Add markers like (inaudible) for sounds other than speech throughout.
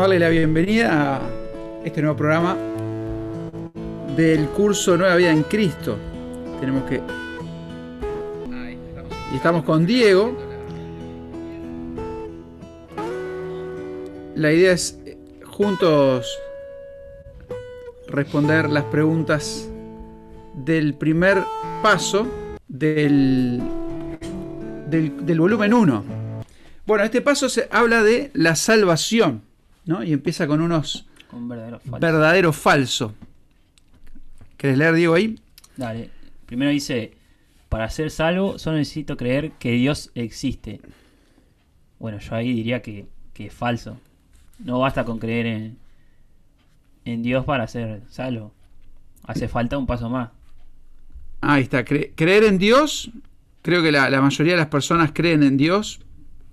Queremos darle la bienvenida a este nuevo programa del curso Nueva Vida en Cristo. Tenemos que... Y estamos con Diego. La idea es eh, juntos responder las preguntas del primer paso del, del, del volumen 1. Bueno, este paso se habla de la salvación, ¿no? Y empieza con unos Con verdadero falso. verdadero falso. ¿Querés leer, Diego, ahí? Dale. Primero dice, para ser salvo solo necesito creer que Dios existe. Bueno, yo ahí diría que, que es falso. No basta con creer en, en Dios para ser salvo. Hace falta un paso más. Ahí está. Cre- creer en Dios. Creo que la, la mayoría de las personas creen en Dios,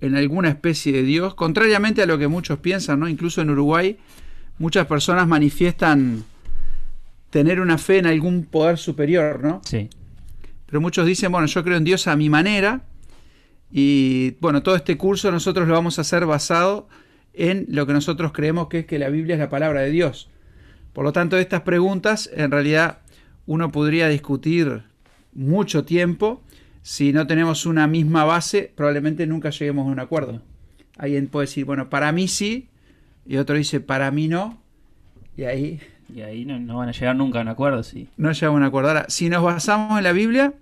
en alguna especie de Dios, contrariamente a lo que muchos piensan, ¿no? Incluso en Uruguay, muchas personas manifiestan tener una fe en algún poder superior, ¿no? Sí. Pero muchos dicen, bueno, yo creo en Dios a mi manera. Y bueno, todo este curso nosotros lo vamos a hacer basado en lo que nosotros creemos que es que la Biblia es la palabra de Dios. Por lo tanto, estas preguntas en realidad uno podría discutir mucho tiempo. Si no tenemos una misma base, probablemente nunca lleguemos a un acuerdo. Alguien puede decir, bueno, para mí sí, y otro dice, para mí no. Y ahí Y ahí no, no van a llegar nunca a un acuerdo, sí. no llegamos a un acuerdo. Ahora, si nos basamos en la Biblia,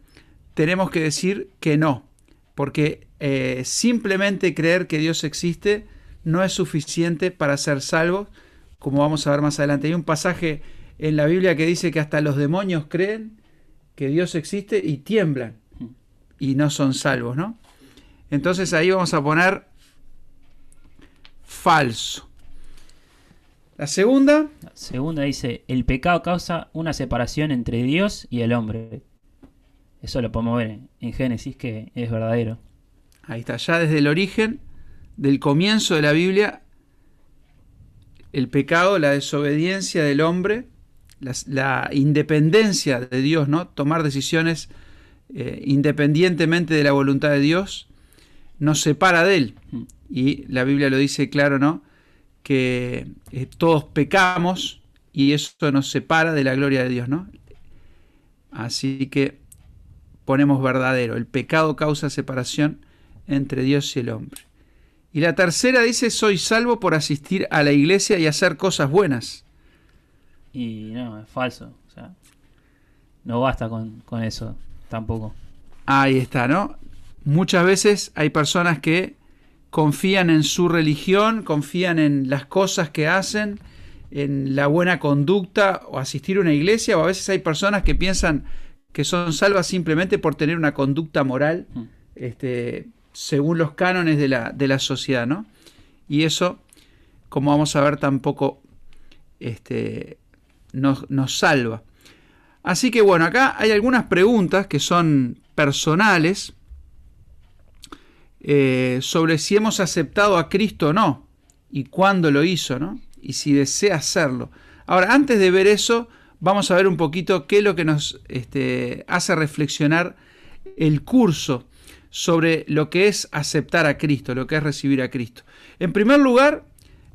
tenemos que decir que no, porque eh, simplemente creer que Dios existe no es suficiente para ser salvos, como vamos a ver más adelante. Hay un pasaje en la Biblia que dice que hasta los demonios creen que Dios existe y tiemblan y no son salvos, ¿no? Entonces ahí vamos a poner falso. La segunda, La segunda dice, el pecado causa una separación entre Dios y el hombre. Eso lo podemos ver en, Génesis que es verdadero. Ahí está, ya desde el origen, del comienzo de la Biblia, el pecado, la desobediencia del hombre, las- la, independencia de Dios, ¿no? Tomar decisiones eh, independientemente de la voluntad de Dios, nos separa de Él. Mm. Y la Biblia lo dice claro, ¿no? Que eh, todos pecamos y eso nos separa de la gloria de Dios, ¿no? Así que ponemos verdadero, el pecado causa separación entre Dios y el hombre. Y la tercera dice, soy salvo por asistir a la iglesia y hacer cosas buenas. Y no, es falso. O sea, no basta con, con eso tampoco. Ahí está, ¿no? Muchas veces hay personas que confían en su religión, confían en las cosas que hacen, en la buena conducta o asistir a una iglesia, o a veces hay personas que piensan que son salvas simplemente por tener una conducta moral Mm. este, según los cánones de la, de la sociedad, ¿no? Y eso, como vamos a ver, tampoco este, nos, nos salva. Así que bueno, acá hay algunas preguntas que son personales eh, sobre si hemos aceptado a Cristo o no, y cuándo lo hizo, ¿no? Y si desea hacerlo. Ahora, antes de ver eso, vamos a ver un poquito qué es lo que nos este, hace reflexionar el curso sobre lo que es aceptar a Cristo, lo que es recibir a Cristo. En primer lugar,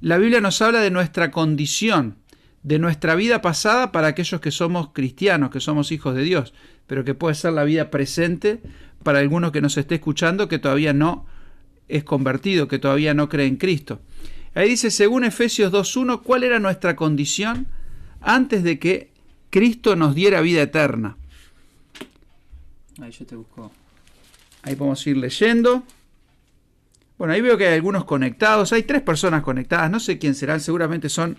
la Biblia nos habla de nuestra condición, de nuestra vida pasada para aquellos que somos cristianos, que somos hijos de Dios, pero que puede ser la vida presente para algunos que nos esté escuchando que todavía no es convertido, que todavía no cree en Cristo. Ahí dice, según Efesios 2.1, ¿cuál era nuestra condición antes de que Cristo nos diera vida eterna? Ahí yo te busco. Ahí podemos ir leyendo. Bueno, ahí veo que hay algunos conectados. Hay tres personas conectadas. No sé quién serán. Seguramente son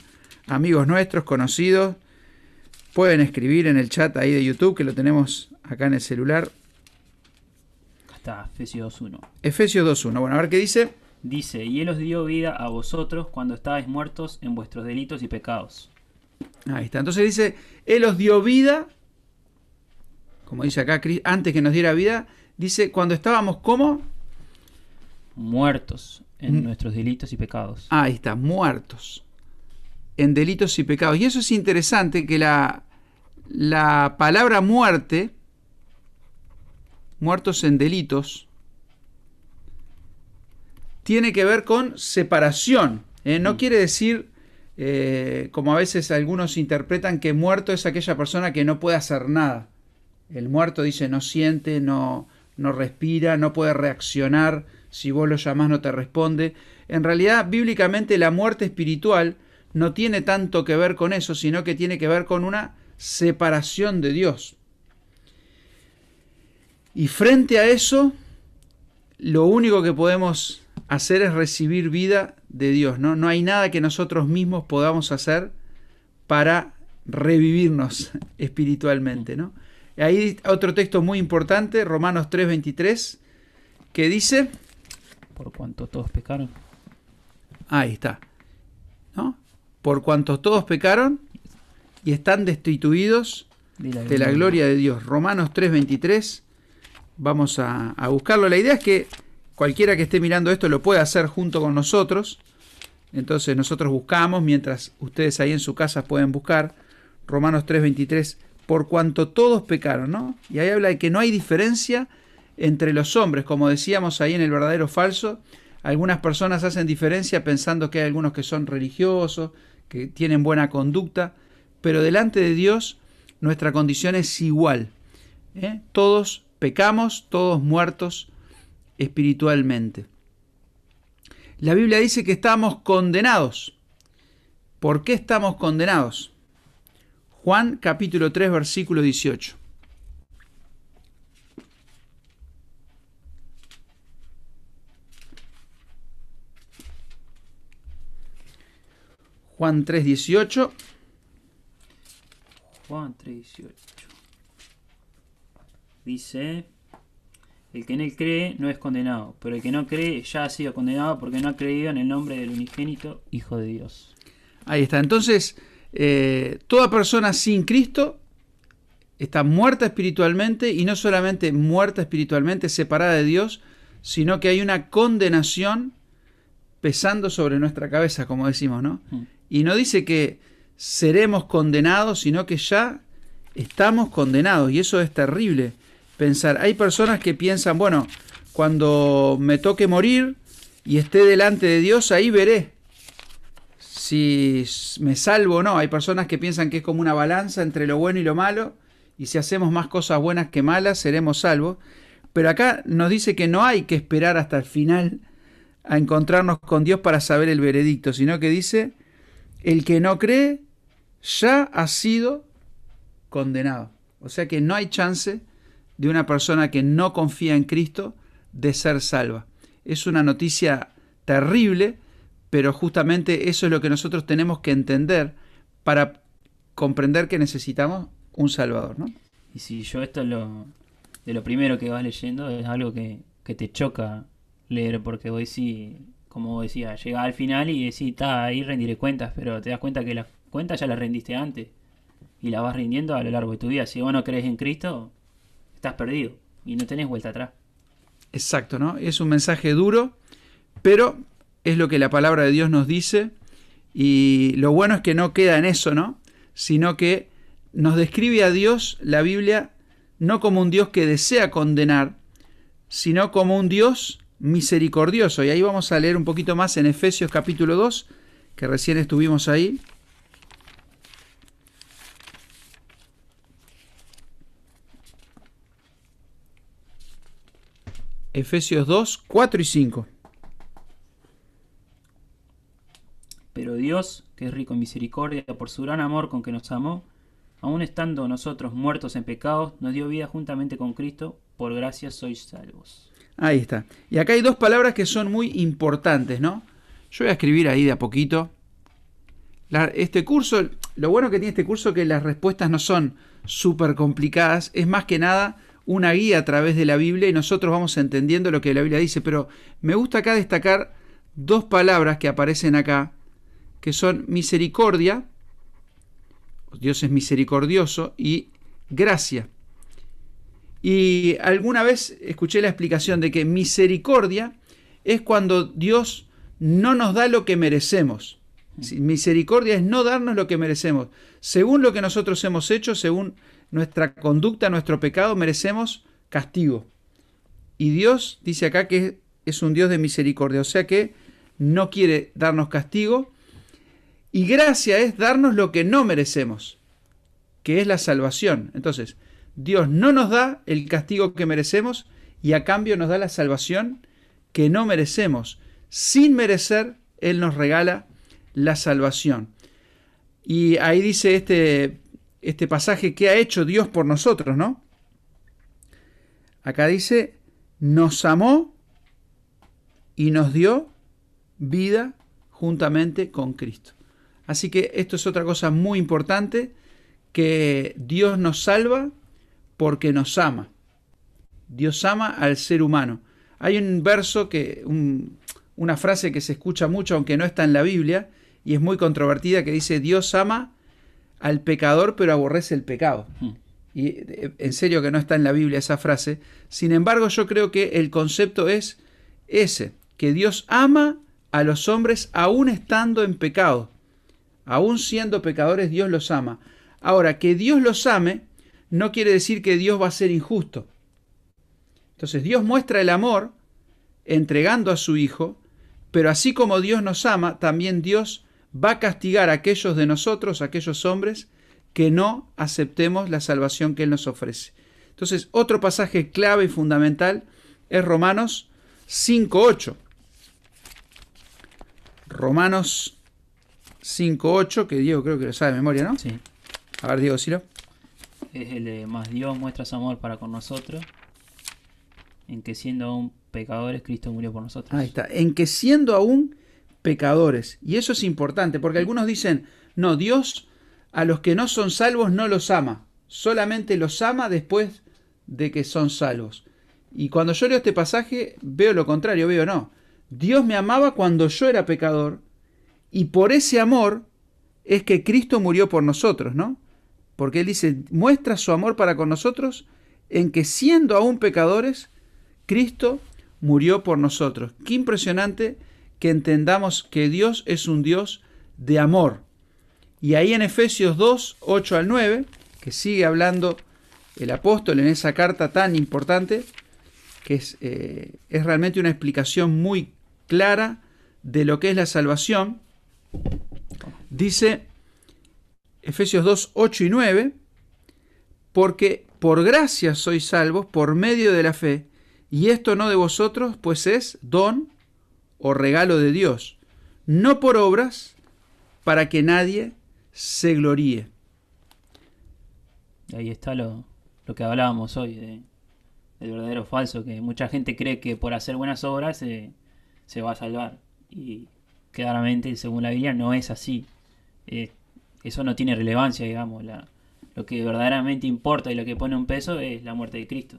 amigos nuestros, conocidos. Pueden escribir en el chat ahí de YouTube, que lo tenemos acá en el celular. Acá está, Efesios 2.1. Efesios 2.1. Bueno, a ver qué dice. Dice, y Él os dio vida a vosotros cuando estabais muertos en vuestros delitos y pecados. Ahí está. Entonces dice, Él os dio vida. Como dice acá, antes que nos diera vida. Dice, cuando estábamos como... Muertos en Mm. nuestros delitos y pecados. Ahí está, muertos en delitos y pecados. Y eso es interesante que la, la palabra muerte, muertos en delitos, tiene que ver con separación. ¿eh? No quiere decir, eh, como a veces algunos interpretan, que muerto es aquella persona que no puede hacer nada. El muerto dice no siente, no, no respira, no puede reaccionar, si vos lo llamás no te responde. En realidad, bíblicamente la muerte espiritual no tiene tanto que ver con eso, sino que tiene que ver con una separación de Dios. Y frente a eso, lo único que podemos hacer es recibir vida de Dios, ¿no? No hay nada que nosotros mismos podamos hacer para revivirnos (laughs) espiritualmente, ¿no? Ahí otro texto muy importante, Romanos 3:23, que dice... Por cuanto todos pecaron. Ahí está. ¿no? Por cuanto todos pecaron y están destituidos de la, de la gloria de Dios. Romanos 3:23. Vamos a, a buscarlo. La idea es que cualquiera que esté mirando esto lo puede hacer junto con nosotros. Entonces nosotros buscamos, mientras ustedes ahí en su casa pueden buscar, Romanos 3:23, por cuanto todos pecaron, ¿no? Y ahí habla de que no hay diferencia entre los hombres, como decíamos ahí en el verdadero falso. Algunas personas hacen diferencia pensando que hay algunos que son religiosos, que tienen buena conducta, pero delante de Dios nuestra condición es igual. ¿eh? Todos pecamos, todos muertos espiritualmente. La Biblia dice que estamos condenados. ¿Por qué estamos condenados? Juan capítulo 3 versículo 18. Juan 3, 18. Juan 3, 18. Dice, el que en él cree no es condenado, pero el que no cree ya ha sido condenado porque no ha creído en el nombre del unigénito Hijo de Dios. Ahí está. Entonces, eh, toda persona sin Cristo está muerta espiritualmente y no solamente muerta espiritualmente, separada de Dios, sino que hay una condenación pesando sobre nuestra cabeza, como decimos, ¿no? Mm. Y no dice que seremos condenados, sino que ya estamos condenados. Y eso es terrible pensar. Hay personas que piensan, bueno, cuando me toque morir y esté delante de Dios, ahí veré si me salvo o no. Hay personas que piensan que es como una balanza entre lo bueno y lo malo, y si hacemos más cosas buenas que malas, seremos salvos. Pero acá nos dice que no hay que esperar hasta el final a encontrarnos con Dios para saber el veredicto, sino que dice el que no cree ya ha sido condenado. O sea que no hay chance de una persona que no confía en Cristo de ser salva. Es una noticia terrible, pero justamente eso es lo que nosotros tenemos que entender para comprender que necesitamos un Salvador. ¿no? Y si yo esto lo, de lo primero que vas leyendo es algo que, que te choca leer, porque hoy sí como decía, llega al final y decís, está, ahí rendiré cuentas, pero te das cuenta que las cuentas ya las rendiste antes y las vas rindiendo a lo largo de tu vida. Si vos no crees en Cristo, estás perdido y no tenés vuelta atrás. Exacto, ¿no? Es un mensaje duro, pero es lo que la palabra de Dios nos dice y lo bueno es que no queda en eso, ¿no? Sino que nos describe a Dios la Biblia no como un Dios que desea condenar, sino como un Dios misericordioso. Y ahí vamos a leer un poquito más en Efesios capítulo 2, que recién estuvimos ahí. Efesios 2, 4 y 5. Pero Dios, que es rico en misericordia, por su gran amor con que nos amó, aun estando nosotros muertos en pecados, nos dio vida juntamente con Cristo, por gracia sois salvos. Ahí está. Y acá hay dos palabras que son muy importantes, ¿no? Yo voy a escribir ahí de a poquito. este curso, lo bueno que tiene este curso es que las respuestas no son súper complicadas, es más que nada una guía a través de la Biblia y nosotros vamos entendiendo lo que la Biblia dice, pero me gusta acá destacar dos palabras que aparecen acá, que son misericordia, Dios es misericordioso, y gracia. Y alguna vez escuché la explicación de que misericordia es cuando Dios no nos da lo que merecemos. Misericordia es no darnos lo que merecemos. Según lo que nosotros hemos hecho, según nuestra conducta, nuestro pecado, merecemos castigo. Y Dios dice acá que es un Dios de misericordia, o sea que no quiere darnos castigo. Y gracia es darnos lo que no merecemos, que es la salvación. Entonces, Dios no nos da el castigo que merecemos y a cambio nos da la salvación que no merecemos. Sin merecer, Él nos regala la salvación. Y ahí dice este, este pasaje que ha hecho Dios por nosotros, ¿no? Acá dice, nos amó y nos dio vida juntamente con Cristo. Así que esto es otra cosa muy importante, que Dios nos salva porque nos ama. Dios ama al ser humano. Hay un verso que, una frase que se escucha mucho, aunque no está en la Biblia, y es muy controvertida, que dice, Dios ama al pecador, pero aborrece el pecado. Hmm. Y en serio que no está en la Biblia esa frase. Sin embargo, yo creo que el concepto es ese, que Dios ama a los hombres aún estando en pecado. Aún siendo pecadores, Dios los ama. Ahora, que Dios los ame no quiere decir que Dios va a ser injusto. Entonces Dios muestra el amor entregando a su Hijo, pero así como Dios nos ama, también Dios va a castigar a aquellos de nosotros, aquellos hombres, que no aceptemos la salvación que Él nos ofrece. Entonces, otro pasaje clave y fundamental es Romanos 5.8. Romanos 5.8, que Diego creo que lo sabe de memoria, ¿no? Sí. A ver, Diego, ¿sí lo? Es el más Dios muestra su amor para con nosotros, en que siendo aún pecadores, Cristo murió por nosotros. Ahí está, en que siendo aún pecadores. Y eso es importante, porque algunos dicen, no, Dios a los que no son salvos no los ama, solamente los ama después de que son salvos. Y cuando yo leo este pasaje veo lo contrario, veo no. Dios me amaba cuando yo era pecador y por ese amor es que Cristo murió por nosotros, ¿no? Porque Él dice, muestra su amor para con nosotros en que siendo aún pecadores, Cristo murió por nosotros. Qué impresionante que entendamos que Dios es un Dios de amor. Y ahí en Efesios 2, 8 al 9, que sigue hablando el apóstol en esa carta tan importante, que es, eh, es realmente una explicación muy clara de lo que es la salvación, dice Efesios 2, 8 y 9, porque por gracia sois salvos por medio de la fe, y esto no de vosotros, pues es don o regalo de Dios, no por obras, para que nadie se gloríe. Ahí está lo, lo que hablábamos hoy, de, verdadero falso, que mucha gente cree que por hacer buenas obras se va a salvar. Y claramente, según la Biblia, no es así. Eso no tiene relevancia, digamos. La, lo que verdaderamente importa y lo que pone un peso es la muerte de Cristo.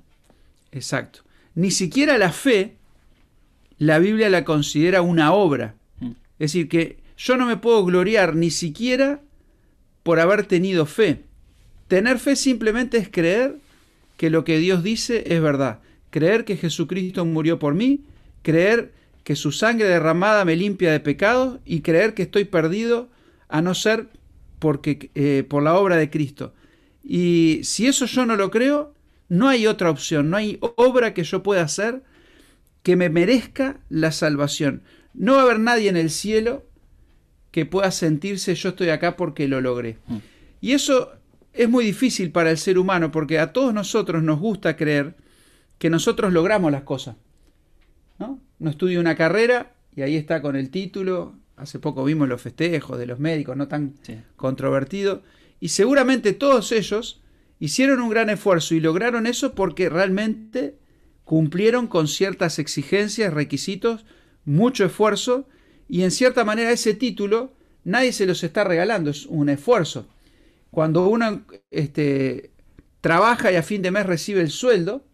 Exacto. Ni siquiera la fe, la Biblia la considera una obra. Mm. Es decir, que yo no me puedo gloriar ni siquiera por haber tenido fe. Tener fe simplemente es creer que lo que Dios dice es verdad. Creer que Jesucristo murió por mí, creer que su sangre derramada me limpia de pecados y creer que estoy perdido a no ser porque, eh, por la obra de Cristo. Y si eso yo no lo creo, no hay otra opción, no hay obra que yo pueda hacer que me merezca la salvación. No va a haber nadie en el cielo que pueda sentirse yo estoy acá porque lo logré. Mm. Y eso es muy difícil para el ser humano porque a todos nosotros nos gusta creer que nosotros logramos las cosas. ¿no? no estudio una carrera y ahí está con el título. Hace poco vimos los festejos de los médicos, no tan controvertido. Y seguramente todos ellos hicieron un gran esfuerzo y lograron eso porque realmente cumplieron con ciertas exigencias, requisitos, mucho esfuerzo y en cierta manera ese título nadie se los está regalando, es un esfuerzo. Cuando uno este, trabaja y a fin de mes recibe el sueldo,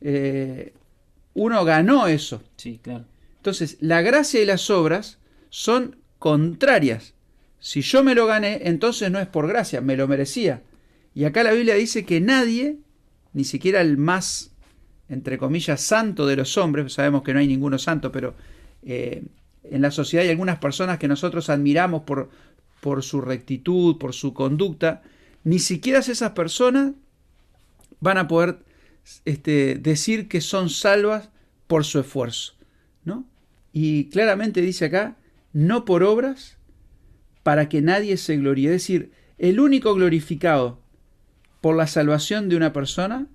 eh, uno ganó eso. Sí, claro. Entonces, la gracia y las obras son contrarias. Si yo me lo gané, entonces no es por gracia, me lo merecía. Y acá la Biblia dice que nadie, ni siquiera el más, entre comillas, santo de los hombres, sabemos que no hay ninguno santo, pero eh, en la sociedad hay algunas personas que nosotros admiramos por, por su rectitud, por su conducta, ni siquiera esas personas van a poder este, decir que son salvas por su esfuerzo. ¿no? Y claramente dice acá, no por obras, para que nadie se gloríe. Es decir, el único glorificado por la salvación de una persona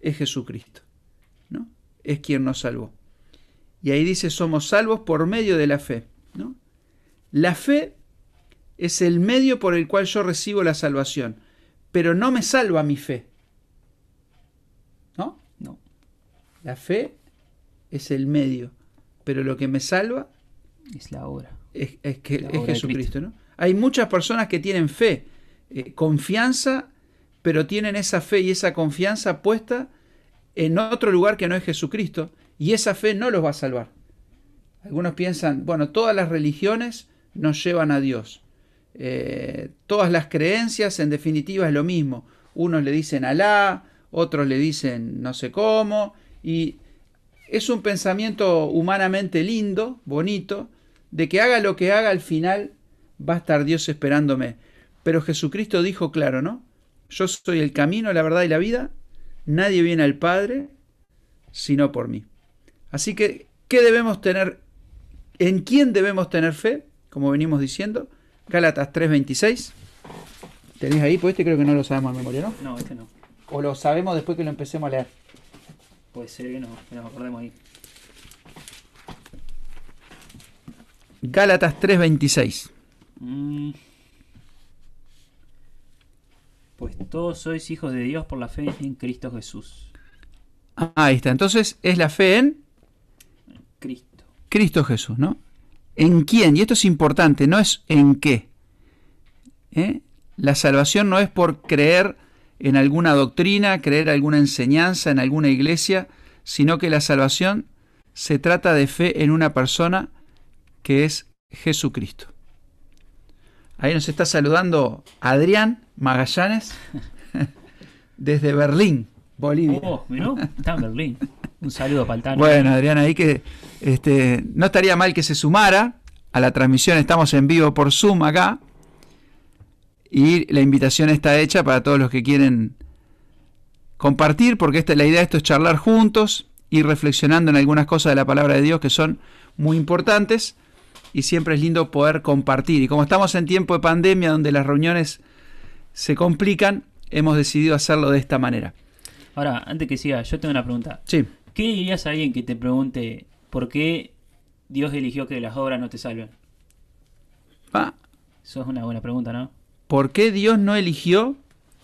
es Jesucristo, ¿no? Es quien nos salvó. Y ahí dice, somos salvos por medio de la fe, ¿no? La fe es el medio por el cual yo recibo la salvación, pero no me salva mi fe. ¿No? No. La fe es el medio, pero lo que me salva Es la obra. es, es que La es Jesucristo, ¿no? Hay muchas personas que tienen fe, eh, confianza, pero tienen esa fe y esa confianza puesta en otro lugar que no es Jesucristo, y esa fe no los va a salvar. Algunos piensan, bueno, todas las religiones nos llevan a Dios. Eh, todas las creencias, en definitiva, es lo mismo. Unos le dicen Alá, otros le dicen no sé cómo, y es un pensamiento humanamente lindo, bonito, de que haga lo que haga al final va a estar Dios esperándome. Pero Jesucristo dijo claro, ¿no? Yo soy el camino, la verdad y la vida. Nadie viene al Padre sino por mí. Así que, ¿qué debemos tener? ¿En quién debemos tener fe? Como venimos diciendo. Gálatas 3:26. ¿Tenés ahí? Pues este creo que no lo sabemos en memoria, ¿no? No, este no. O lo sabemos después que lo empecemos a leer. Puede ser que no, que nos acordemos ahí. Gálatas 3:26. Mm. Pues todos sois hijos de Dios por la fe en Cristo Jesús. Ah, ahí está. Entonces es la fe en Cristo. Cristo Jesús, ¿no? ¿En quién? Y esto es importante, no es en qué. ¿Eh? La salvación no es por creer en alguna doctrina, creer alguna enseñanza en alguna iglesia, sino que la salvación se trata de fe en una persona que es Jesucristo. Ahí nos está saludando Adrián Magallanes (laughs) desde Berlín, Bolivia. Oh, miró, está en Berlín. Un saludo para el. Bueno, Adrián, ahí que este, no estaría mal que se sumara a la transmisión. Estamos en vivo por Zoom acá. Y la invitación está hecha para todos los que quieren compartir, porque esta, la idea de esto es charlar juntos, ir reflexionando en algunas cosas de la palabra de Dios que son muy importantes. Y siempre es lindo poder compartir. Y como estamos en tiempo de pandemia, donde las reuniones se complican, hemos decidido hacerlo de esta manera. Ahora, antes que siga, yo tengo una pregunta. Sí. ¿Qué dirías a alguien que te pregunte por qué Dios eligió que las obras no te salven? Ah, Eso es una buena pregunta, ¿no? ¿Por qué Dios no eligió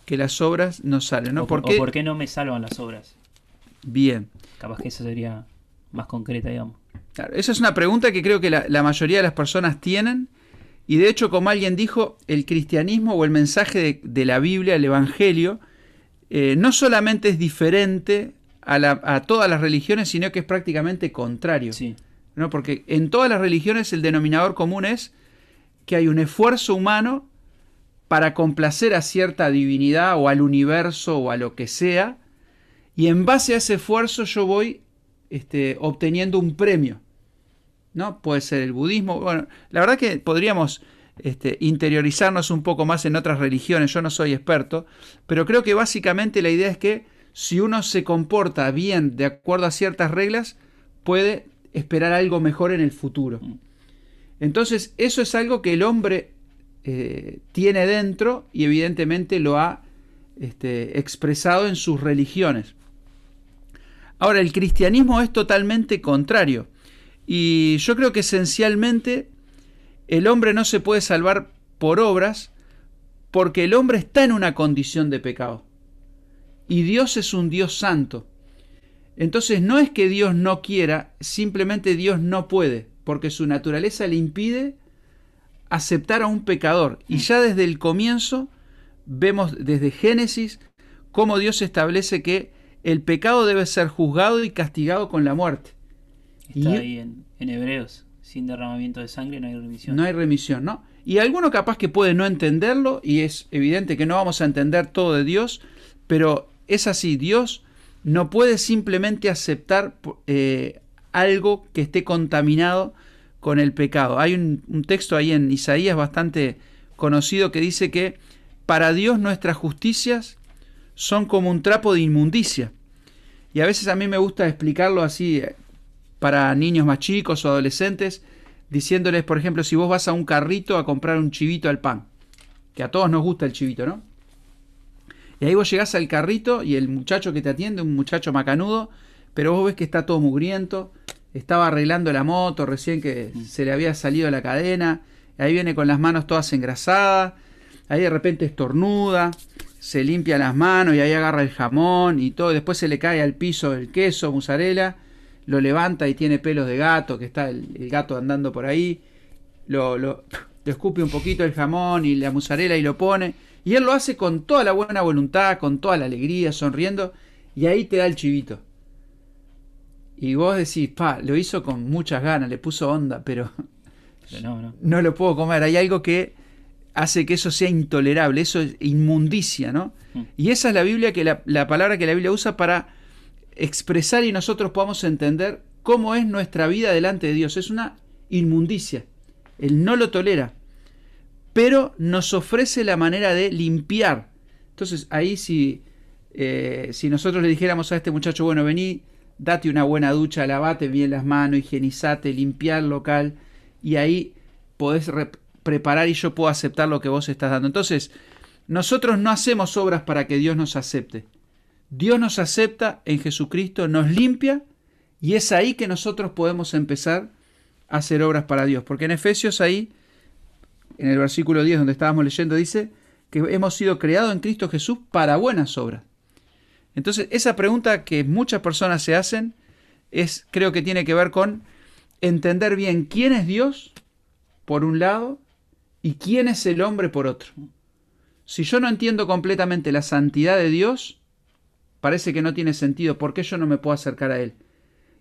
que las obras nos salven? ¿no? o, ¿Por o qué? por qué no me salvan las obras? Bien. Capaz que eso sería más concreta, digamos. Claro, esa es una pregunta que creo que la, la mayoría de las personas tienen. Y de hecho, como alguien dijo, el cristianismo o el mensaje de, de la Biblia, el Evangelio, eh, no solamente es diferente a, la- a todas las religiones, sino que es prácticamente contrario. Sí. ¿no? Porque en todas las religiones el denominador común es que hay un esfuerzo humano para complacer a cierta divinidad o al universo o a lo que sea, y en base a ese esfuerzo yo voy este, obteniendo un premio. ¿no? Puede ser el budismo. Bueno, la verdad que podríamos este, interiorizarnos un poco más en otras religiones, yo no soy experto, pero creo que básicamente la idea es que si uno se comporta bien de acuerdo a ciertas reglas, puede esperar algo mejor en el futuro. Mm. Entonces, eso es algo que el hombre eh, tiene dentro y evidentemente lo ha este, expresado en sus religiones. Ahora, el cristianismo es totalmente contrario. Y yo creo que esencialmente el hombre no se puede salvar por obras porque el hombre está en una condición de pecado. Y Dios es un Dios santo. Entonces no es que Dios no quiera, simplemente Dios no puede, porque su naturaleza le impide aceptar a un pecador. Y ya desde el comienzo vemos desde Génesis cómo Dios establece que el pecado debe ser juzgado y castigado con la muerte. Está Y- ahí en, en Hebreos. Sin derramamiento de sangre no hay remisión. No hay remisión, ¿no? Y alguno capaz que puede no entenderlo, y es evidente que no vamos a entender todo de Dios, pero es así, Dios no puede simplemente aceptar eh, algo que esté contaminado con el pecado. Hay un, un texto ahí en Isaías bastante conocido que dice que para Dios nuestras justicias son como un trapo de inmundicia. Y a veces a mí me gusta explicarlo así, eh, para niños más chicos o adolescentes, diciéndoles, por ejemplo, si vos vas a un carrito a comprar un chivito al pan, que a todos nos gusta el chivito, ¿no? Y ahí vos llegás al carrito y el muchacho que te atiende, un muchacho macanudo, pero vos ves que está todo mugriento, estaba arreglando la moto, recién que se le había salido la cadena, ahí viene con las manos todas engrasadas, ahí de repente estornuda, se limpia las manos y ahí agarra el jamón y todo, después se le cae al piso el queso, mozzarella, lo levanta y tiene pelos de gato, que está el, gato andando por ahí, lo, lo, lo (laughs) escupe un poquito el jamón y la mozzarella y lo pone, y él lo hace con toda la buena voluntad, con toda la alegría, sonriendo, y ahí te da el chivito. Y vos decís, pa, lo hizo con muchas ganas, le puso onda, pero, no, no. (laughs) no lo puedo comer. Hay algo que hace que eso sea intolerable, eso es inmundicia, ¿no? Mm. Y esa es la Biblia, que la, la palabra que la Biblia usa para expresar y nosotros podamos entender cómo es nuestra vida delante de Dios. Es una inmundicia. Él no lo tolera pero nos ofrece la manera de limpiar. Entonces ahí si, eh, si nosotros le dijéramos a este muchacho, bueno, vení, date una buena ducha, lavate bien las manos, higienizate, limpiar el local, y ahí podés preparar y yo puedo aceptar lo que vos estás dando. Entonces, nosotros no hacemos obras para que Dios nos acepte. Dios nos acepta en Jesucristo, nos limpia, y es ahí que nosotros podemos empezar a hacer obras para Dios. Porque en Efesios ahí en el versículo 10 donde estábamos leyendo, dice que hemos sido creados en Cristo Jesús para buenas obras. Entonces, esa pregunta que muchas personas se hacen es, creo que tiene que ver con entender bien quién es Dios, por un lado, y quién es el hombre, por otro. Si yo no entiendo completamente la santidad de Dios, parece que no tiene sentido. ¿Por qué yo no me puedo acercar a Él?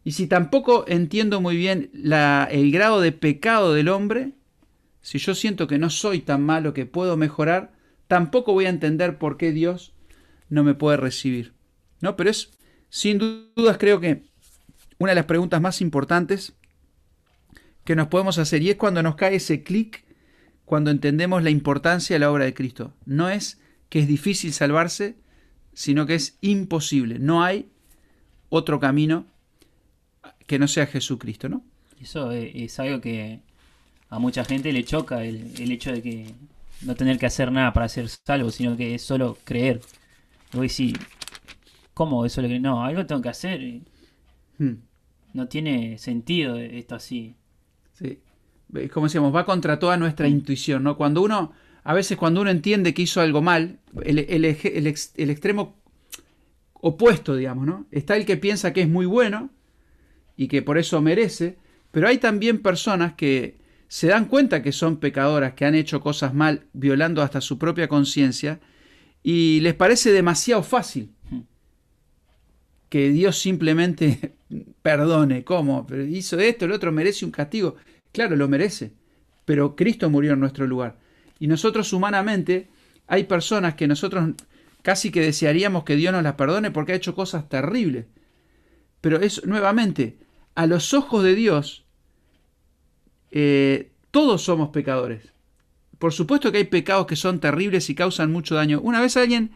Y si tampoco entiendo muy bien el grado de pecado del hombre, si yo siento que no soy tan malo que puedo mejorar, tampoco voy a entender por qué Dios no me puede recibir. ¿No? Pero es, sin dudas, creo que una de las preguntas más importantes que nos podemos hacer y es cuando nos cae ese clic, cuando entendemos la importancia de la obra de Cristo. No es que es difícil salvarse, sino que es imposible. No hay otro camino que no sea Jesucristo, ¿no? Eso es algo que a mucha gente le choca el, el, hecho de que no tener que hacer nada para ser salvo, sino que es solo creer. Voy sí, ¿cómo eso? No, algo tengo que hacer. Hmm. No tiene sentido esto así. Sí. Como decíamos, va contra toda nuestra intuición, ¿no? Cuando uno, a veces cuando uno entiende que hizo algo mal, el, el, el, el extremo opuesto, digamos, ¿no? Está el que piensa que es muy bueno y que por eso merece, pero hay también personas que se dan cuenta que son pecadoras, que han hecho cosas mal, violando hasta su propia conciencia, y les parece demasiado fácil que Dios simplemente (laughs) perdone. ¿Cómo? Hizo esto, el otro merece un castigo. Claro, lo merece, pero Cristo murió en nuestro lugar. Y nosotros humanamente, hay personas que nosotros casi que desearíamos que Dios nos las perdone porque ha hecho cosas terribles. Pero es nuevamente, a los ojos de Dios, eh, todos somos pecadores. Por supuesto que hay pecados que son terribles y causan mucho daño. Una vez alguien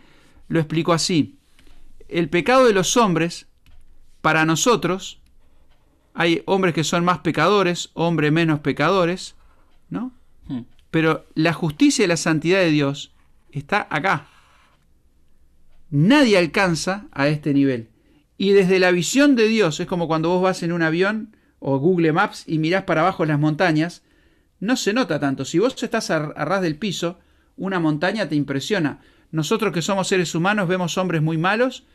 lo explicó así. El pecado de los hombres, para nosotros, hay hombres que son más pecadores, hombres menos pecadores, ¿no? Hmm. Pero la justicia y la santidad de Dios está acá. Nadie alcanza a este nivel. Y desde la visión de Dios, es como cuando vos vas en un avión o Google Maps y mirás para abajo las montañas, no se nota tanto. Si vos estás a, ras del piso, una montaña te impresiona. Nosotros que somos seres humanos vemos hombres muy malos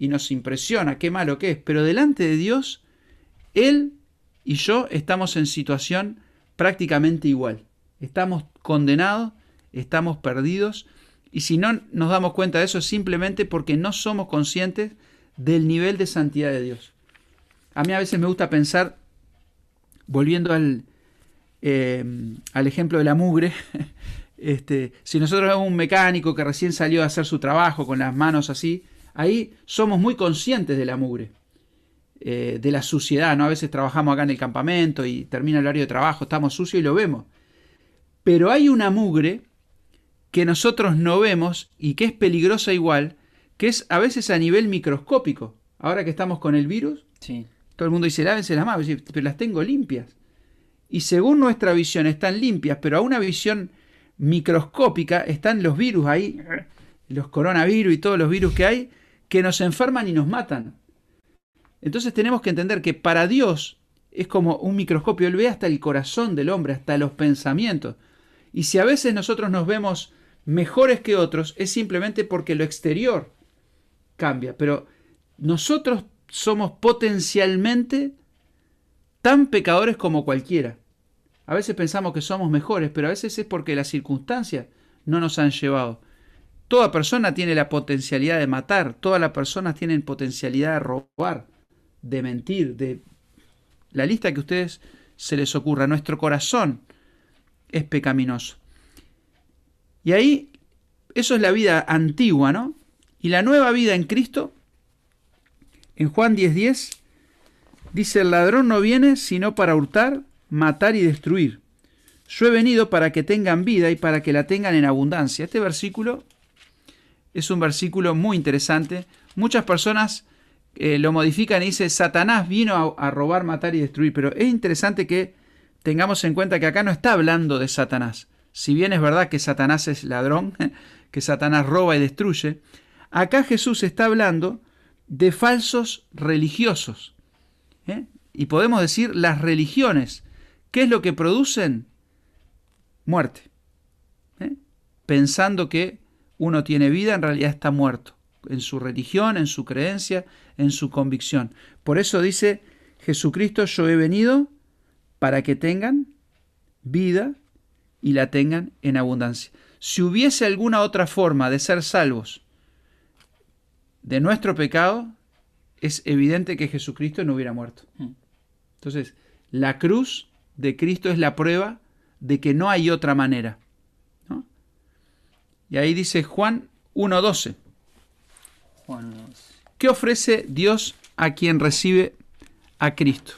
y nos impresiona qué malo que es. Pero delante de Dios, Él y yo estamos en situación prácticamente igual. Estamos condenados, estamos perdidos y si no nos damos cuenta de eso es simplemente porque no somos conscientes del nivel de santidad de Dios. A mí a veces me gusta pensar volviendo al, eh, al ejemplo de la mugre, (laughs) este, si nosotros vemos un mecánico que recién salió a hacer su trabajo con las manos así, ahí somos muy conscientes de la mugre, eh, de la suciedad, ¿no? A veces trabajamos acá en el campamento y termina el horario de trabajo, estamos sucios y lo vemos. Pero hay una mugre que nosotros no vemos y que es peligrosa igual, que es a veces a nivel microscópico. Ahora que estamos con el virus, sí Todo el mundo dice, lávense las manos, pero las tengo limpias. Y según nuestra visión están limpias, pero a una visión microscópica están los virus ahí, los coronavirus y todos los virus que hay, que nos enferman y nos matan. Entonces tenemos que entender que para Dios es como un microscopio, Él ve hasta el corazón del hombre, hasta los pensamientos. Y si a veces nosotros nos vemos mejores que otros, es simplemente porque lo exterior cambia. Pero nosotros somos potencialmente tan pecadores como cualquiera. A veces pensamos que somos mejores, pero a veces es porque las circunstancias no nos han llevado. Toda persona tiene la potencialidad de matar, todas las personas tienen potencialidad de robar, de mentir, de la lista que a ustedes se les ocurra. Nuestro corazón es pecaminoso. Y ahí, eso es la vida antigua, ¿no? Y la nueva vida en Cristo, en Juan 10:10, dice, el ladrón no viene sino para hurtar, matar y destruir. Yo he venido para que tengan vida y para que la tengan en abundancia. Este versículo es un versículo muy interesante. Muchas personas eh, lo modifican y dice, Satanás vino a, a robar, matar y destruir. Pero es interesante que tengamos en cuenta que acá no está hablando de Satanás. Si bien es verdad que Satanás es ladrón, (laughs) que Satanás roba y destruye, acá Jesús está hablando de falsos religiosos. ¿eh? Y podemos decir las religiones. ¿Qué es lo que producen? Muerte. ¿eh? Pensando que uno tiene vida, en realidad está muerto. En su religión, en su creencia, en su convicción. Por eso dice Jesucristo, yo he venido para que tengan vida y la tengan en abundancia. Si hubiese alguna otra forma de ser salvos de nuestro pecado, es evidente que Jesucristo no hubiera muerto. Hmm. Entonces, la cruz de Cristo es la prueba de que no hay otra manera. Y ahí dice Juan 1.12. Juan ¿Qué ofrece Dios a quien recibe a Cristo?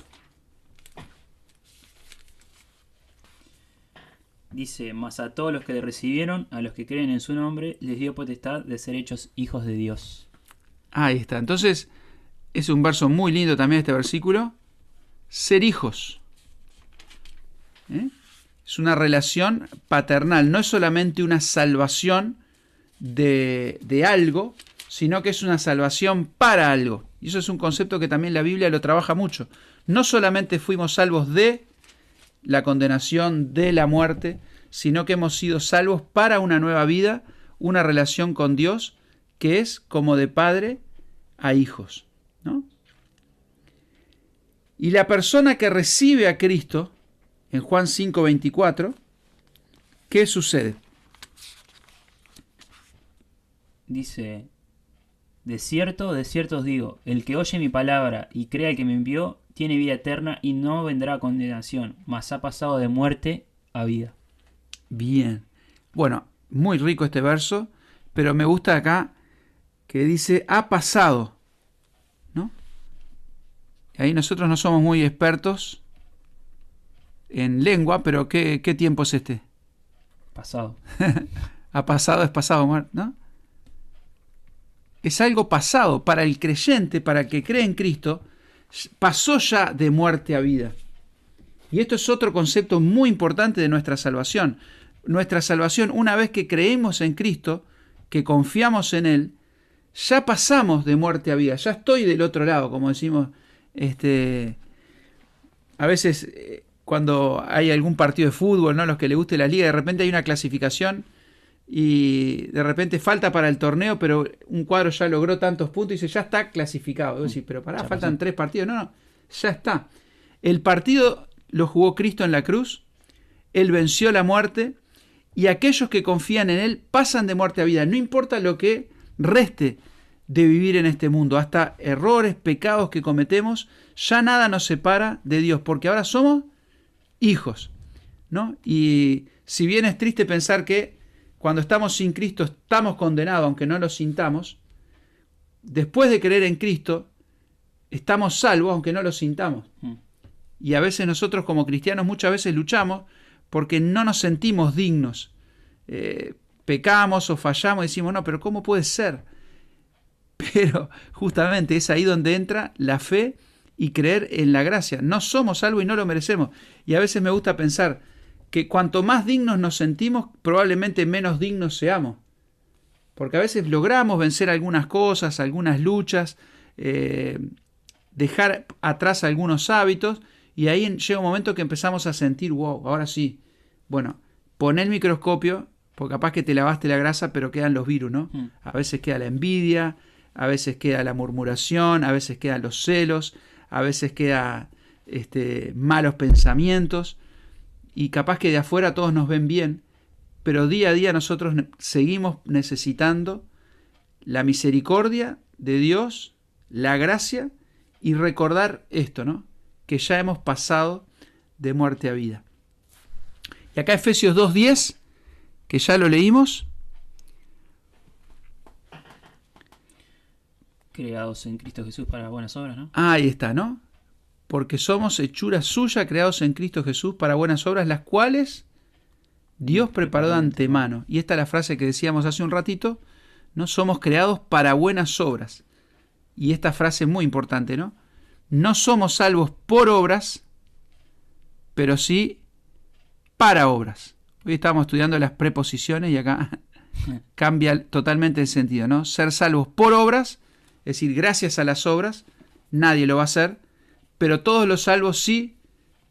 Dice, mas a todos los que le recibieron, a los que creen en su nombre, les dio potestad de ser hechos hijos de Dios. Ahí está. Entonces, es un verso muy lindo también este versículo. Ser hijos. ¿Eh? Es una relación paternal. No es solamente una salvación de, de algo, sino que es una salvación para algo. Y eso es un concepto que también la Biblia lo trabaja mucho. No solamente fuimos salvos de la condenación de la muerte, sino que hemos sido salvos para una nueva vida, una relación con Dios que es como de padre a hijos. ¿no? Y la persona que recibe a Cristo, en Juan 5:24, ¿qué sucede? Dice, de cierto, de cierto os digo, el que oye mi palabra y crea que me envió, tiene vida eterna y no vendrá a condenación, mas ha pasado de muerte a vida. Bien. Bueno, muy rico este verso, pero me gusta acá que dice ha pasado, ¿no? Ahí nosotros no somos muy expertos en lengua, pero ¿qué, qué tiempo es este? Pasado. (laughs) ha pasado, es pasado, ¿no? Es algo pasado para el creyente, para el que cree en Cristo, pasó ya de muerte a vida. Y esto es otro concepto muy importante de nuestra salvación. Nuestra salvación, una vez que creemos en Cristo, que confiamos en Él, ya pasamos de muerte a vida, ya estoy del otro lado, como decimos, este, a veces eh, cuando hay algún partido de fútbol, ¿no? los que le guste la liga, de repente hay una clasificación y de repente falta para el torneo, pero un cuadro ya logró tantos puntos y dice, ya está clasificado. Y pero pará, faltan tres partidos. No, no, ya está. El partido lo jugó Cristo en la cruz, Él venció la muerte y aquellos que confían en Él pasan de muerte a vida. No importa lo que reste de vivir en este mundo, hasta errores, pecados que cometemos, ya nada nos separa de Dios, porque ahora somos hijos. ¿no? Y si bien es triste pensar que cuando estamos sin Cristo estamos condenados, aunque no lo sintamos, después de creer en Cristo, estamos salvos, aunque no lo sintamos. Mm. Y a veces nosotros como cristianos muchas veces luchamos porque no nos sentimos dignos. Eh, pecamos o fallamos y decimos, no, pero ¿cómo puede ser? (laughs) Pero justamente es ahí donde entra la fe y creer en la gracia. No somos salvos y no lo merecemos. Y a veces me gusta pensar que cuanto más dignos nos sentimos, probablemente menos dignos seamos. Porque a veces logramos vencer algunas cosas, algunas luchas, eh, dejar atrás algunos hábitos, y ahí llega un momento que empezamos a sentir, wow, ahora sí. Bueno, pon el microscopio, porque capaz que te lavaste la grasa, pero quedan los virus, ¿no? Mm. A veces queda la envidia, a veces queda la murmuración, a veces quedan los celos, a veces queda este, malos pensamientos y capaz que de afuera todos nos ven bien, pero día a día nosotros seguimos necesitando la misericordia de Dios, la gracia y recordar esto, ¿no? Que ya hemos pasado de muerte a vida. Y acá Efesios 2.10, que ya lo leímos, creados en Cristo Jesús para buenas obras, ¿no? Ahí está, ¿no? Porque somos hechura suya, creados en Cristo Jesús para buenas obras, las cuales Dios preparó de antemano. Y esta es la frase que decíamos hace un ratito, ¿no? Somos creados para buenas obras. Y esta frase es muy importante, ¿no? No somos salvos por obras, pero sí para obras. Hoy estamos estudiando las preposiciones y acá (laughs) cambia totalmente el sentido, ¿no? Ser salvos por obras es decir, gracias a las obras, nadie lo va a hacer, pero todos los salvos sí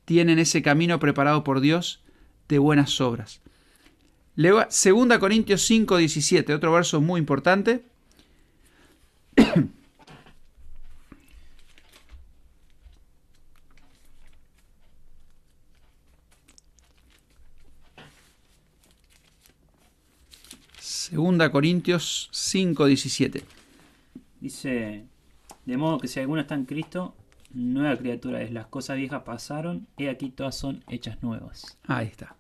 tienen ese camino preparado por Dios de buenas obras. Segunda Corintios 5, 17, otro verso muy importante. Segunda Corintios 5, 17. Dice, de modo que si alguno está en Cristo, nueva criatura es. Las cosas viejas pasaron, y aquí todas son hechas nuevas. Ahí está.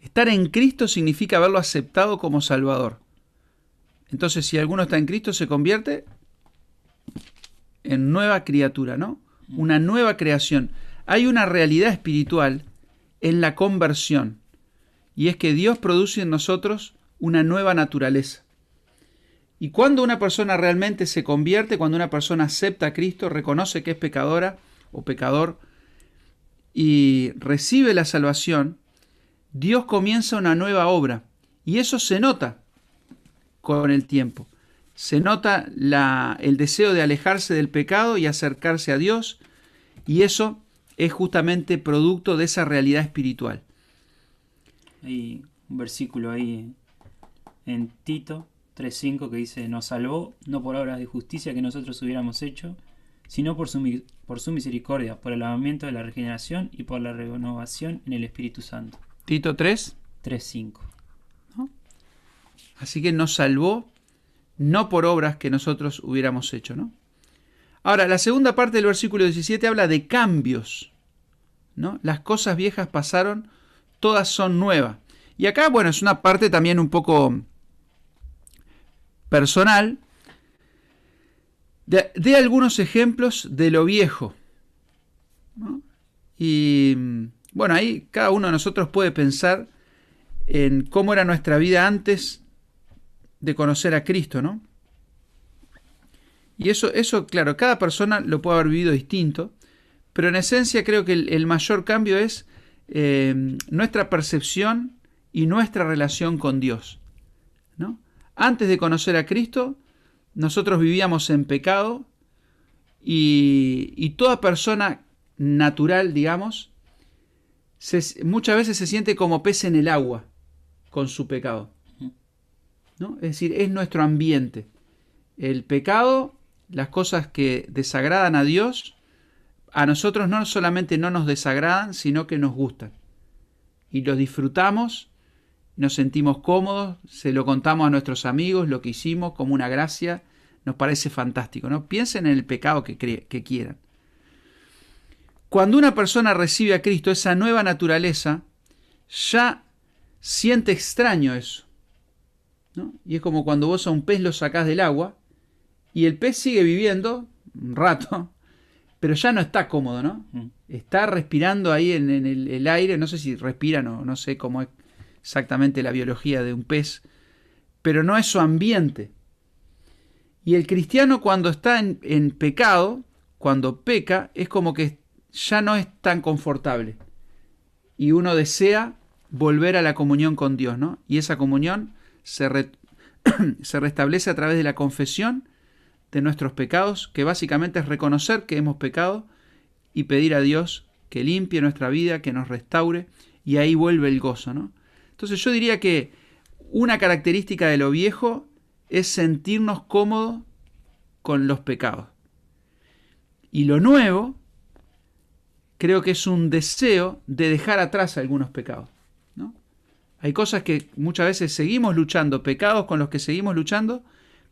Estar en Cristo significa haberlo aceptado como Salvador. Entonces, si alguno está en Cristo, se convierte en nueva criatura, ¿no? Una nueva creación. Hay una realidad espiritual en la conversión. Y es que Dios produce en nosotros una nueva naturaleza. Y cuando una persona realmente se convierte, cuando una persona acepta a Cristo, reconoce que es pecadora o pecador y recibe la salvación, Dios comienza una nueva obra. Y eso se nota con el tiempo. Se nota la, el deseo de alejarse del pecado y acercarse a Dios. Y eso es justamente producto de esa realidad espiritual. Hay un versículo ahí en Tito 3.5 que dice, nos salvó no por obras de justicia que nosotros hubiéramos hecho, sino por su, por su misericordia, por el lavamiento de la regeneración y por la renovación en el Espíritu Santo. Tito 3. 3.5. Así que nos salvó no por obras que nosotros hubiéramos hecho, ¿no? Ahora, la segunda parte del versículo 17 habla de cambios, ¿no? Las cosas viejas pasaron, todas son nuevas. Y acá, bueno, es una parte también un poco personal, de, algunos ejemplos de lo viejo. Y bueno, ahí cada uno de nosotros puede pensar en cómo era nuestra vida antes de conocer a Cristo, ¿no? Y eso, eso, claro, cada persona lo puede haber vivido distinto, pero en esencia creo que el, mayor cambio es eh, nuestra percepción y nuestra relación con Dios, ¿no? Antes de conocer a Cristo, nosotros vivíamos en pecado y, toda persona natural, digamos, muchas veces se siente como pez en el agua con su pecado. ¿no? Es decir, es nuestro ambiente. El pecado, las cosas que desagradan a Dios, a nosotros no solamente no nos desagradan, sino que nos gustan. Y los disfrutamos nos sentimos cómodos, se lo contamos a nuestros amigos, lo que hicimos como una gracia, nos parece fantástico, ¿no? Piensen en el pecado que, que quieran. Cuando una persona recibe a Cristo, esa nueva naturaleza, ya siente extraño eso. ¿no? Y es como cuando vos a un pez lo sacás del agua y el pez sigue viviendo un rato, (laughs) pero ya no está cómodo, ¿no? Mm. Está respirando ahí en, el, el, aire, no sé si respiran o no sé cómo es exactamente la biología de un pez, pero no es su ambiente. Y el cristiano cuando está en, pecado, cuando peca, es como que ya no es tan confortable. Y uno desea volver a la comunión con Dios, ¿no? Y esa comunión se, (coughs) se restablece a través de la confesión de nuestros pecados, que básicamente es reconocer que hemos pecado y pedir a Dios que limpie nuestra vida, que nos restaure, y ahí vuelve el gozo, ¿no? Entonces yo diría que una característica de lo viejo es sentirnos cómodos con los pecados. Y lo nuevo creo que es un deseo de dejar atrás algunos pecados. ¿no? Hay cosas que muchas veces seguimos luchando, pecados con los que seguimos luchando,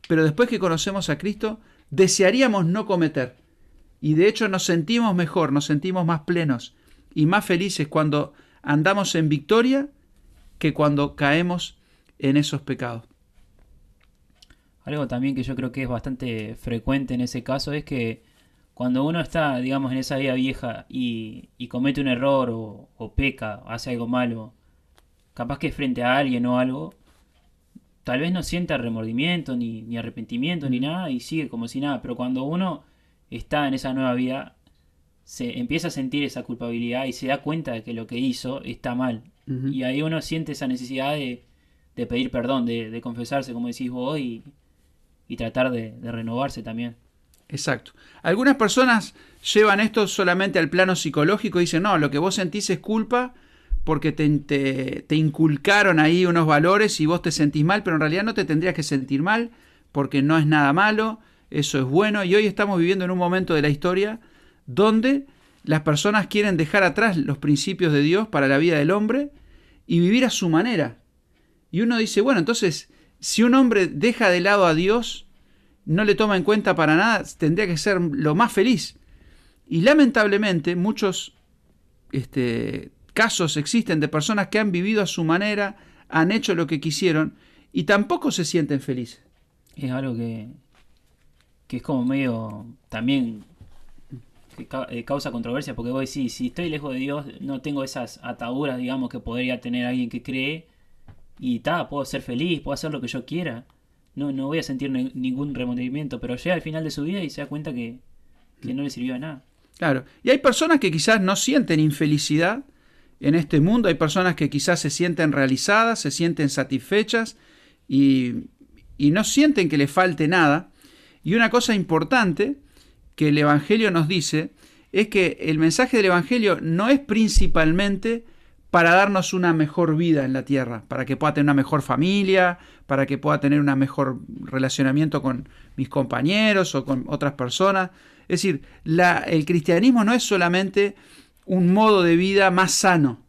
pero después que conocemos a Cristo, desearíamos no cometer. Y de hecho nos sentimos mejor, nos sentimos más plenos y más felices cuando andamos en victoria que cuando caemos en esos pecados. Algo también que yo creo que es bastante frecuente en ese caso es que cuando uno está, digamos, en esa vida vieja y, comete un error o, peca, hace algo malo, capaz que frente a alguien o algo, tal vez no sienta remordimiento, ni, ni arrepentimiento, ni nada, y sigue como si nada. Pero cuando uno está en esa nueva vida, se empieza a sentir esa culpabilidad y se da cuenta de que lo que hizo está mal. Y ahí uno siente esa necesidad de, de pedir perdón, de, de, confesarse, como decís vos, y, y tratar de, de renovarse también. Exacto. Algunas personas llevan esto solamente al plano psicológico y dicen, no, lo que vos sentís es culpa porque te, te, inculcaron ahí unos valores y vos te sentís mal, pero en realidad no te tendrías que sentir mal porque no es nada malo, eso es bueno. Y hoy estamos viviendo en un momento de la historia donde las personas quieren dejar atrás los principios de Dios para la vida del hombre y vivir a su manera. Y uno dice, bueno, entonces, si un hombre deja de lado a Dios, no le toma en cuenta para nada, tendría que ser lo más feliz. Y lamentablemente muchos este, casos existen de personas que han vivido a su manera, han hecho lo que quisieron y tampoco se sienten felices. Es algo que, que es como medio también causa controversia, porque vos decís, si estoy lejos de Dios, no tengo esas ataduras, digamos, que podría tener alguien que cree, y ta, puedo ser feliz, puedo hacer lo que yo quiera no, no voy a sentir ningún remordimiento, pero llega al final de su vida y se da cuenta que, no le sirvió de nada. Claro, y hay personas que quizás no sienten infelicidad en este mundo, hay personas que quizás se sienten realizadas, se sienten satisfechas y, y no sienten que le falte nada. Y una cosa importante que el Evangelio nos dice es que el mensaje del Evangelio no es principalmente para darnos una mejor vida en la tierra, para que pueda tener una mejor familia, para que pueda tener un mejor relacionamiento con mis compañeros o con otras personas. Es decir, la, el cristianismo no es solamente un modo de vida más sano.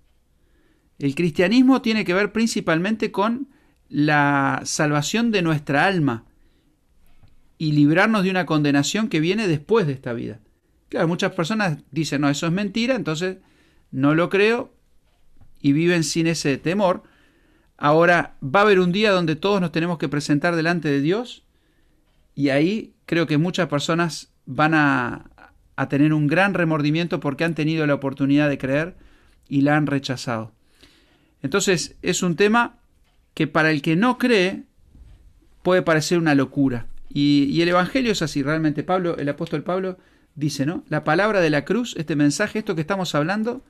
El cristianismo tiene que ver principalmente con la salvación de nuestra alma y librarnos de una condenación que viene después de esta vida. Claro, muchas personas dicen, no, eso es mentira, entonces no lo creo, y viven sin ese temor. Ahora va a haber un día donde todos nos tenemos que presentar delante de Dios y ahí creo que muchas personas van a, a tener un gran remordimiento porque han tenido la oportunidad de creer y la han rechazado. Entonces es un tema que para el que no cree puede parecer una locura. Y, el Evangelio es así, realmente Pablo, el apóstol Pablo dice, ¿no? La palabra de la cruz, este mensaje, esto que estamos hablando,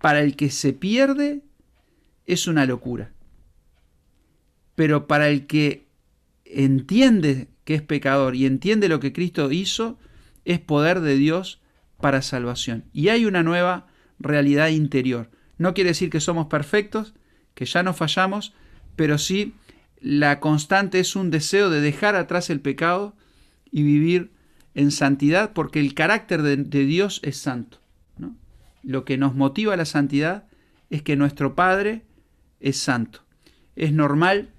para el que se pierde es una locura. Pero para el que entiende que es pecador y entiende lo que Cristo hizo, es poder de Dios para salvación. Y hay una nueva realidad interior. No quiere decir que somos perfectos, que ya no fallamos, pero sí la constante es un deseo de dejar atrás el pecado y vivir en santidad, porque el carácter de, Dios es santo lo que nos motiva a la santidad es que nuestro Padre es santo. Es normal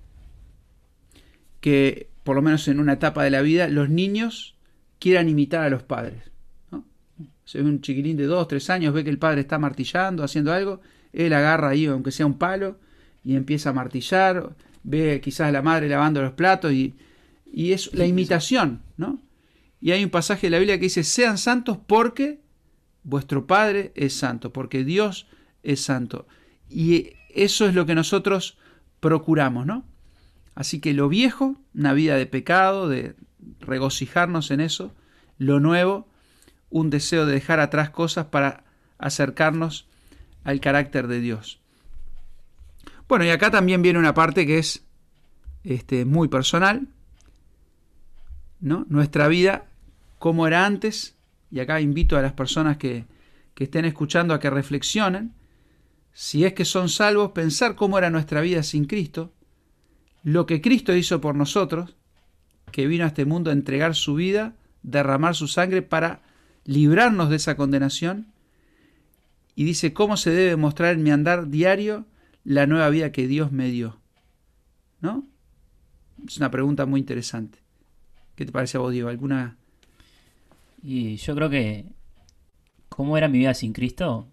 que, por lo menos en una etapa de la vida, los niños quieran imitar a los padres. ¿no? Si un chiquilín de dos, tres años ve que el padre está martillando, haciendo algo, él agarra ahí, aunque sea un palo, y empieza a martillar, ve quizás a la madre lavando los platos, y, y es la imitación, ¿no? Y hay un pasaje de la Biblia que dice, sean santos porque Vuestro Padre es santo, porque Dios es santo. Y eso es lo que nosotros procuramos, ¿no? Así que lo viejo, una vida de pecado, de regocijarnos en eso. Lo nuevo, un deseo de dejar atrás cosas para acercarnos al carácter de Dios. Bueno, y acá también viene una parte que es este, muy personal, ¿no? Nuestra vida, cómo era antes, y acá invito a las personas que, que estén escuchando a que reflexionen, si es que son salvos, pensar cómo era nuestra vida sin Cristo, lo que Cristo hizo por nosotros, que vino a este mundo a entregar su vida, derramar su sangre para librarnos de esa condenación, y dice cómo se debe mostrar en mi andar diario la nueva vida que Dios me dio. ¿No? Es una pregunta muy interesante. ¿Qué te parece a vos, Diego? ¿Alguna...? Y yo creo que cómo era mi vida sin Cristo,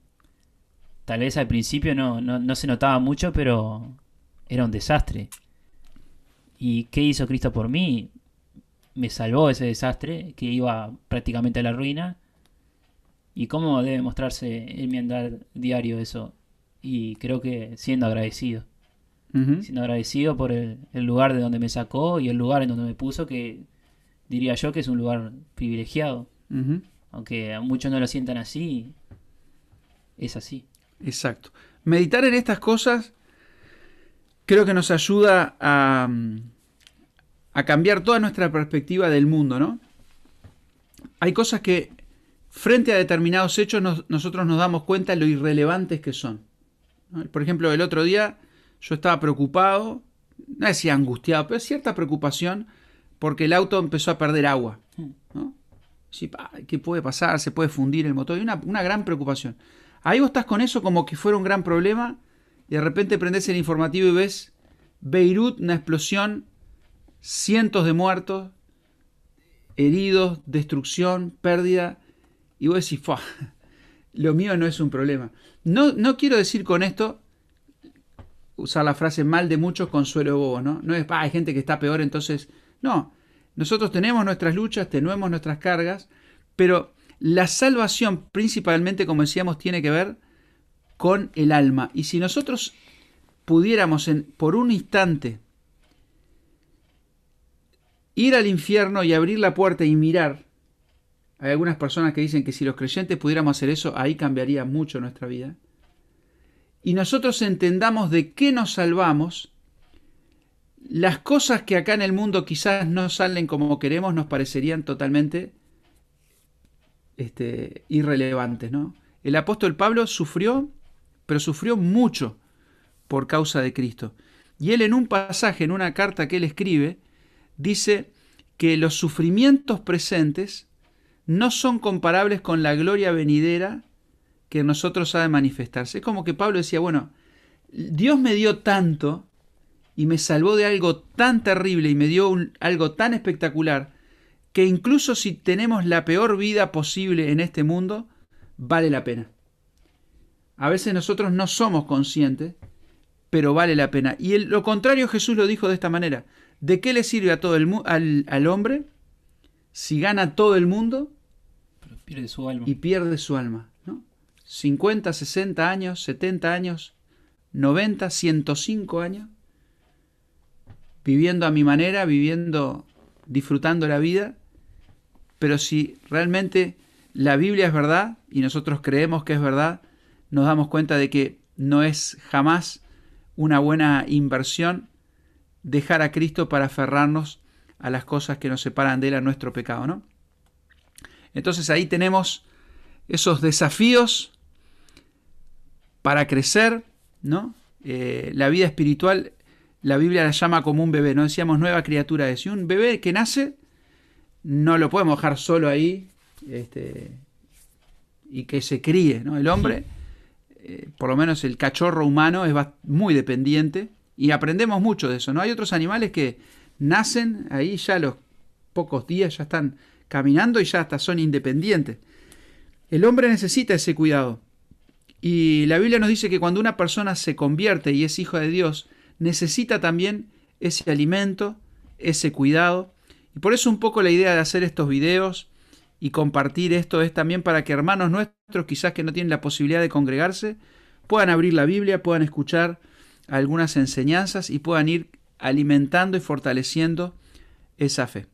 tal vez al principio no, no, se notaba mucho, pero era un desastre. ¿Y qué hizo Cristo por mí? Me salvó ese desastre, que iba prácticamente a la ruina. ¿Y cómo debe mostrarse en mi andar diario eso? Y creo que siendo agradecido. Siendo agradecido por el, lugar de donde me sacó y el lugar en donde me puso, que diría yo que es un lugar privilegiado. Aunque a muchos no lo sientan así, es así. Exacto. Meditar en estas cosas creo que nos ayuda a, a cambiar toda nuestra perspectiva del mundo, ¿no? Hay cosas que frente a determinados hechos nosotros nos damos cuenta de lo irrelevantes que son. Por ejemplo, el otro día yo estaba preocupado, no decía angustiado, pero cierta preocupación porque el auto empezó a perder agua. ¿no? ¿Qué puede pasar? ¿Se puede fundir el motor? Y una, una, gran preocupación. Ahí vos estás con eso como que fuera un gran problema y de repente prendes el informativo y ves Beirut, una explosión, cientos de muertos, heridos, destrucción, pérdida. Y vos decís, (laughs) lo mío no es un problema. No, no quiero decir con esto usar la frase mal de muchos, consuelo bobo, ¿no? No es, hay gente que está peor, entonces... No, nosotros tenemos nuestras luchas, tenemos nuestras cargas, pero la salvación principalmente, como decíamos, tiene que ver con el alma. Y si nosotros pudiéramos en, por un instante ir al infierno y abrir la puerta y mirar, hay algunas personas que dicen que si los creyentes pudiéramos hacer eso, ahí cambiaría mucho nuestra vida. Y nosotros entendamos de qué nos salvamos, las cosas que acá en el mundo quizás no salen como queremos nos parecerían totalmente este, irrelevantes. ¿no? El apóstol Pablo sufrió, pero sufrió mucho por causa de Cristo. Y él en un pasaje, en una carta que él escribe, dice que los sufrimientos presentes no son comparables con la gloria venidera que nosotros ha de manifestarse. Es como que Pablo decía, bueno, Dios me dio tanto y me salvó de algo tan terrible y me dio algo tan espectacular que incluso si tenemos la peor vida posible en este mundo, vale la pena. A veces nosotros no somos conscientes, pero vale la pena. Y lo contrario Jesús lo dijo de esta manera. ¿De qué le sirve a todo el al hombre si gana todo el mundo y pierde su alma? ¿no? 50, 60 años, 70 años, 90, 105 años viviendo a mi manera, viviendo, disfrutando la vida, pero si realmente la Biblia es verdad y nosotros creemos que es verdad, nos damos cuenta de que no es jamás una buena inversión dejar a Cristo para aferrarnos a las cosas que nos separan de él a nuestro pecado, ¿no? Entonces ahí tenemos esos desafíos para crecer, ¿no? Eh, la vida espiritual la Biblia la llama como un bebé, no decíamos nueva criatura es. Y un bebé que nace, no lo podemos dejar solo ahí este, y que se críe. ¿no? El hombre, eh, por lo menos el cachorro humano, es muy dependiente y aprendemos mucho de eso. ¿no? Hay otros animales que nacen ahí ya a los pocos días, ya están caminando y ya hasta son independientes. El hombre necesita ese cuidado. Y la Biblia nos dice que cuando una persona se convierte y es hijo de Dios, necesita también ese alimento, ese cuidado. Y por eso un poco la idea de hacer estos videos y compartir esto es también para que hermanos nuestros, quizás que no tienen la posibilidad de congregarse, puedan abrir la Biblia, puedan escuchar algunas enseñanzas y puedan ir alimentando y fortaleciendo esa fe.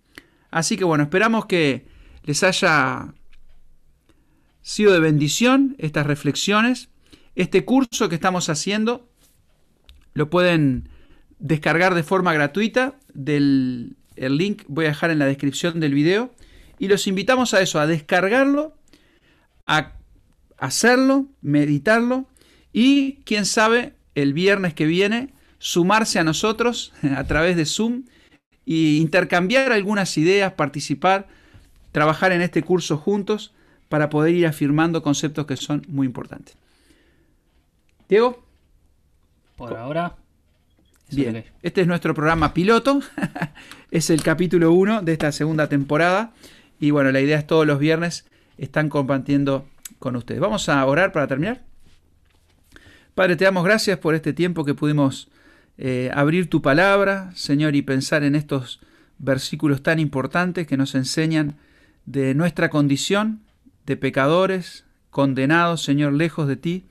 Así que bueno, esperamos que les haya sido de bendición estas reflexiones. Este curso que estamos haciendo lo pueden descargar de forma gratuita del el link voy a dejar en la descripción del video y los invitamos a eso, a descargarlo, a hacerlo, meditarlo y quién sabe el viernes que viene sumarse a nosotros (laughs) a través de Zoom e intercambiar algunas ideas, participar, trabajar en este curso juntos para poder ir afirmando conceptos que son muy importantes. Diego. Por ahora. Bien, este es nuestro programa piloto, (laughs) es el capítulo 1 de esta segunda temporada y bueno, la idea es todos los viernes están compartiendo con ustedes. Vamos a orar para terminar. Padre, te damos gracias por este tiempo que pudimos eh, abrir tu palabra, Señor, y pensar en estos versículos tan importantes que nos enseñan de nuestra condición de pecadores, condenados, Señor, lejos de ti,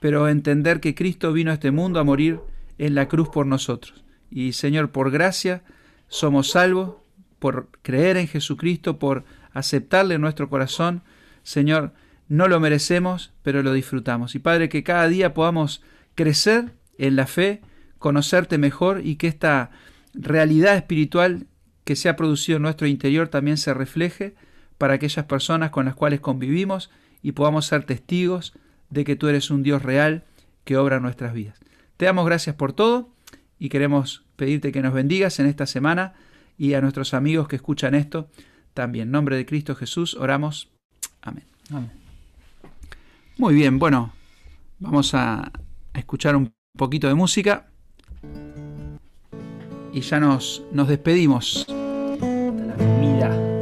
pero entender que Cristo vino a este mundo a morir en la cruz por nosotros. Y Señor, por gracia somos salvos, por creer en Jesucristo, por aceptarle en nuestro corazón. Señor, no lo merecemos, pero lo disfrutamos. Y Padre, que cada día podamos crecer en la fe, conocerte mejor y que esta realidad espiritual que se ha producido en nuestro interior también se refleje para aquellas personas con las cuales convivimos y podamos ser testigos de que tú eres un Dios real que obra en nuestras vidas. Te damos gracias por todo y queremos pedirte que nos bendigas en esta semana y a nuestros amigos que escuchan esto también. En nombre de Cristo Jesús oramos. Amén. Muy bien, bueno, vamos a escuchar un poquito de música y ya nos, nos despedimos. Hasta la comida.